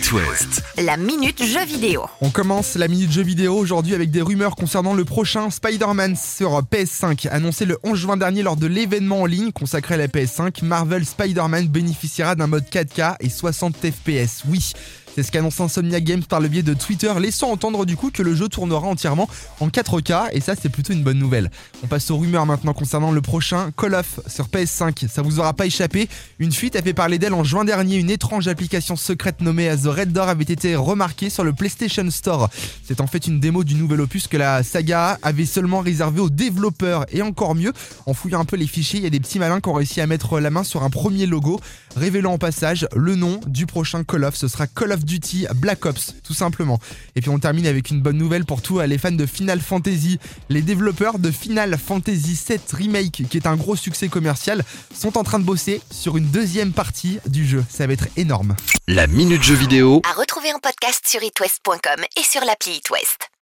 It West. La minute jeu vidéo. On commence la minute jeu vidéo aujourd'hui avec des rumeurs concernant le prochain Spider-Man sur PS5. Annoncé le 11 juin dernier lors de l'événement en ligne consacré à la PS5, Marvel Spider-Man bénéficiera d'un mode 4K et 60 FPS. Oui, c'est ce qu'annonce Insomnia Games par le biais de Twitter, laissant entendre du coup que le jeu tournera entièrement en 4K et ça c'est plutôt une bonne nouvelle. On passe aux rumeurs maintenant concernant le prochain Call of sur PS5. Ça vous aura pas échappé, une fuite a fait parler d'elle en juin dernier. Une étrange application secrète nommée The Red Door avait été remarquée sur le PlayStation Store. C'est en fait une démo du nouvel opus que la saga avait seulement réservé aux développeurs et encore mieux, en fouillant un peu les fichiers, il y a des petits malins qui ont réussi à mettre la main sur un premier logo, révélant en passage le nom du prochain Call of. Ce sera Call of Duty Black Ops, tout simplement. Et puis on termine avec une bonne nouvelle pour tous les fans de Final Fantasy. Les développeurs de Final Fantasy VII Remake, qui est un gros succès commercial, sont en train de bosser sur une deuxième partie du jeu. Ça va être énorme. La minute jeu À retrouver en podcast sur itwest.com et sur l'appli itwest.